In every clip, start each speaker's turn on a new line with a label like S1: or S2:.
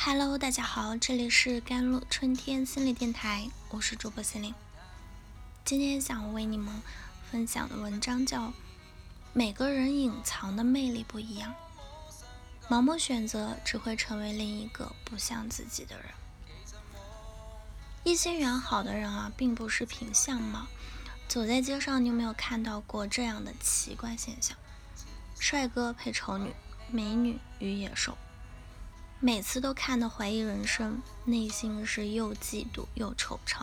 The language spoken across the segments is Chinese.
S1: Hello，大家好，这里是甘露春天心理电台，我是主播心灵。今天想为你们分享的文章叫《每个人隐藏的魅力不一样》，盲目选择只会成为另一个不像自己的人。异性缘好的人啊，并不是凭相貌。走在街上，你有没有看到过这样的奇怪现象？帅哥配丑女，美女与野兽。每次都看得怀疑人生，内心是又嫉妒又惆怅。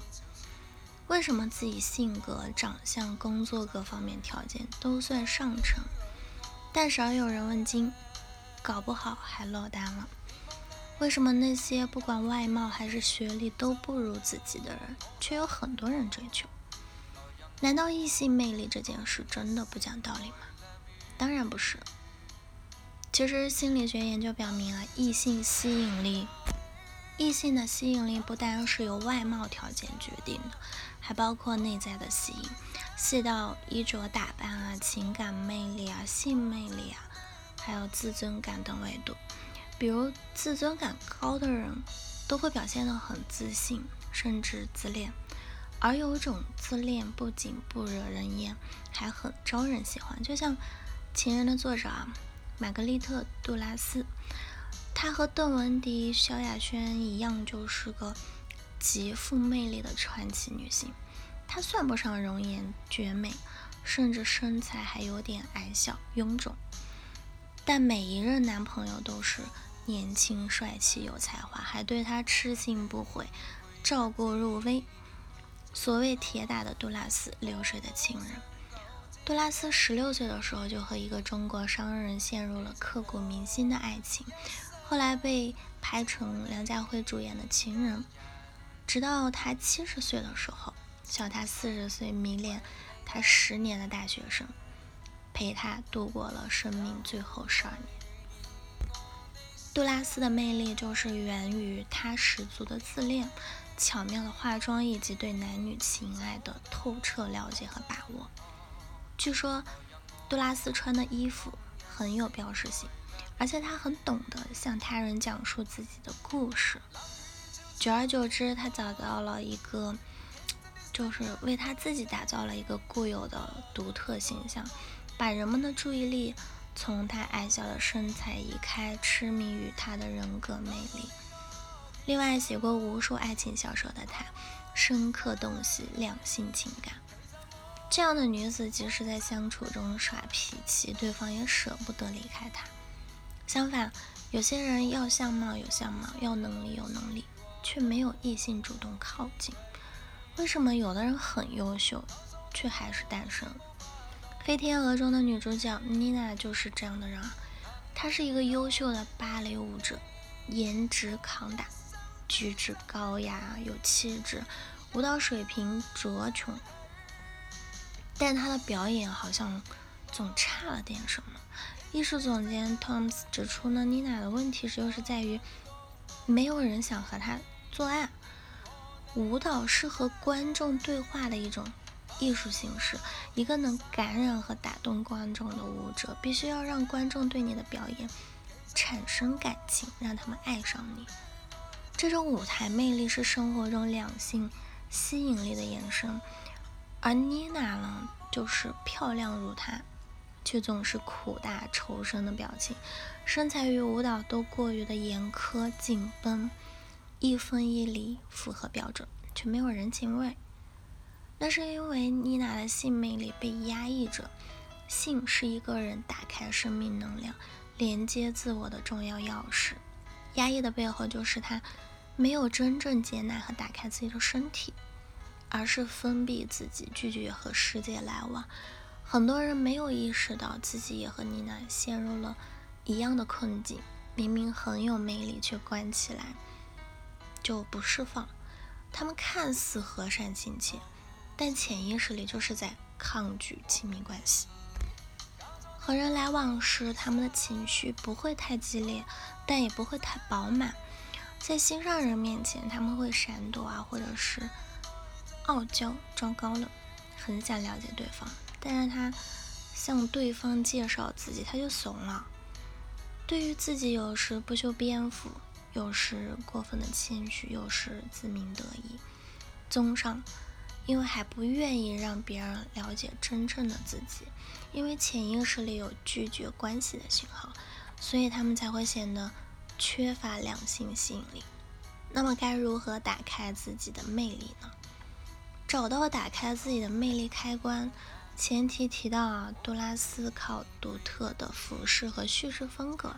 S1: 为什么自己性格、长相、工作各方面条件都算上乘，但少有人问津，搞不好还落单了？为什么那些不管外貌还是学历都不如自己的人，却有很多人追求？难道异性魅力这件事真的不讲道理吗？当然不是。其实心理学研究表明啊，异性吸引力，异性的吸引力不单是由外貌条件决定的，还包括内在的吸引，细到衣着打扮啊、情感魅力啊、性魅力啊，还有自尊感等维度。比如自尊感高的人，都会表现得很自信，甚至自恋。而有一种自恋不仅不惹人厌，还很招人喜欢。就像《情人》的作者啊。玛格丽特·杜拉斯，她和邓文迪、萧亚轩一样，就是个极富魅力的传奇女性。她算不上容颜绝美，甚至身材还有点矮小臃肿，但每一任男朋友都是年轻、帅气、有才华，还对她痴心不悔，照顾入微。所谓铁打的杜拉斯，流水的情人。杜拉斯十六岁的时候就和一个中国商人陷入了刻骨铭心的爱情，后来被拍成梁家辉主演的《情人》。直到他七十岁的时候，小他四十岁、迷恋他十年的大学生，陪他度过了生命最后十二年。杜拉斯的魅力就是源于他十足的自恋、巧妙的化妆以及对男女情爱的透彻了解和把握。据说，杜拉斯穿的衣服很有标识性，而且他很懂得向他人讲述自己的故事。久而久之，他找到了一个，就是为他自己打造了一个固有的独特形象，把人们的注意力从他矮小的身材移开，痴迷于他的人格魅力。另外，写过无数爱情小说的他，深刻洞悉两性情感。这样的女子，即使在相处中耍脾气，对方也舍不得离开她。相反，有些人要相貌有相貌，要能力有能力，却没有异性主动靠近。为什么有的人很优秀，却还是单身？《飞天鹅》中的女主角妮娜就是这样的人啊。她是一个优秀的芭蕾舞者，颜值扛打，举止高雅有气质，舞蹈水平卓穷。但他的表演好像总差了点什么。艺术总监 Tom s 指出呢，妮娜的问题就是在于没有人想和她做爱。舞蹈是和观众对话的一种艺术形式，一个能感染和打动观众的舞者，必须要让观众对你的表演产生感情，让他们爱上你。这种舞台魅力是生活中两性吸引力的延伸。而妮娜呢，就是漂亮如她，却总是苦大仇深的表情，身材与舞蹈都过于的严苛紧绷，一分一厘符合标准，却没有人情味。那是因为妮娜的性魅力被压抑着，性是一个人打开生命能量、连接自我的重要钥匙。压抑的背后，就是她没有真正接纳和打开自己的身体。而是封闭自己，拒绝和世界来往。很多人没有意识到自己也和妮娜陷入了一样的困境。明明很有魅力，却关起来就不释放。他们看似和善亲切，但潜意识里就是在抗拒亲密关系。和人来往时，他们的情绪不会太激烈，但也不会太饱满。在心上人面前，他们会闪躲啊，或者是。傲娇装高冷，很想了解对方，但是他向对方介绍自己，他就怂了。对于自己有时不修边幅，有时过分的谦虚，有时自鸣得意。综上，因为还不愿意让别人了解真正的自己，因为潜意识里有拒绝关系的信号，所以他们才会显得缺乏两性吸引力。那么，该如何打开自己的魅力呢？找到打开自己的魅力开关。前提提到啊，杜拉斯靠独特的服饰和叙事风格，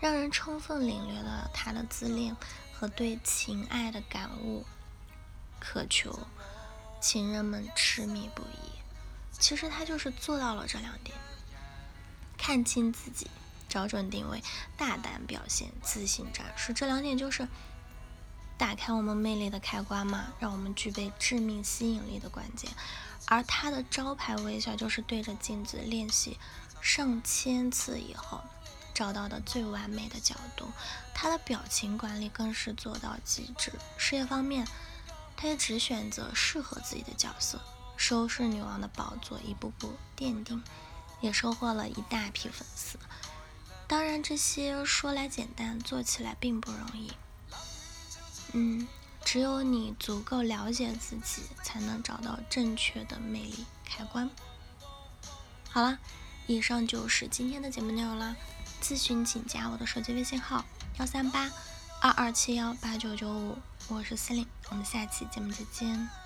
S1: 让人充分领略了他的自恋和对情爱的感悟，渴求情人们痴迷不已。其实他就是做到了这两点：看清自己，找准定位，大胆表现，自信展示。这两点就是打开我们魅力的开关嘛，让我们具备致命吸引力的关键。而他的招牌微笑就是对着镜子练习上千次以后找到的最完美的角度。他的表情管理更是做到极致。事业方面，他也只选择适合自己的角色，收视女王的宝座一步步奠定，也收获了一大批粉丝。当然，这些说来简单，做起来并不容易。嗯。只有你足够了解自己，才能找到正确的魅力开关。好了，以上就是今天的节目内容啦。咨询请加我的手机微信号：幺三八二二七幺八九九五，我是司令，我们下期节目再见。